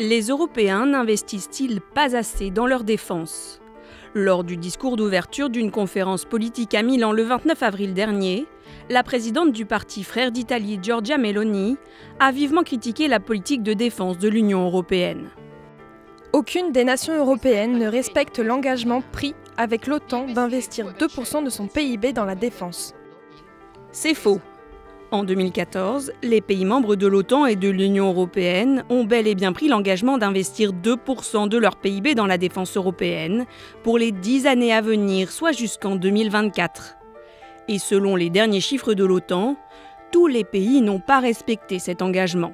Les Européens n'investissent-ils pas assez dans leur défense? Lors du discours d'ouverture d'une conférence politique à Milan le 29 avril dernier, la présidente du parti Frères d'Italie, Giorgia Meloni, a vivement critiqué la politique de défense de l'Union européenne. Aucune des nations européennes ne respecte l'engagement pris avec l'OTAN d'investir 2% de son PIB dans la défense. C'est faux. En 2014, les pays membres de l'OTAN et de l'Union européenne ont bel et bien pris l'engagement d'investir 2% de leur PIB dans la défense européenne pour les 10 années à venir, soit jusqu'en 2024. Et selon les derniers chiffres de l'OTAN, tous les pays n'ont pas respecté cet engagement.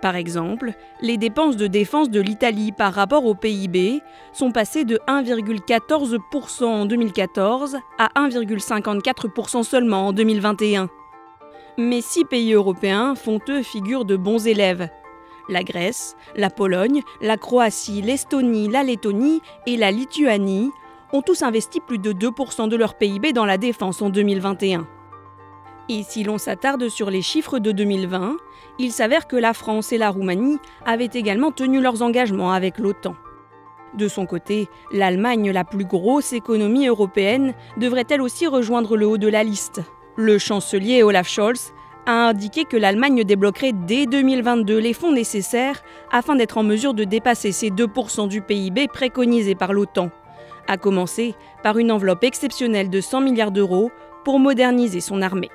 Par exemple, les dépenses de défense de l'Italie par rapport au PIB sont passées de 1,14% en 2014 à 1,54% seulement en 2021. Mais six pays européens font eux figure de bons élèves. La Grèce, la Pologne, la Croatie, l'Estonie, la Lettonie et la Lituanie ont tous investi plus de 2% de leur PIB dans la défense en 2021. Et si l'on s'attarde sur les chiffres de 2020, il s'avère que la France et la Roumanie avaient également tenu leurs engagements avec l'OTAN. De son côté, l'Allemagne, la plus grosse économie européenne, devrait elle aussi rejoindre le haut de la liste. Le chancelier Olaf Scholz a indiqué que l'Allemagne débloquerait dès 2022 les fonds nécessaires afin d'être en mesure de dépasser ces 2% du PIB préconisés par l'OTAN, à commencer par une enveloppe exceptionnelle de 100 milliards d'euros pour moderniser son armée.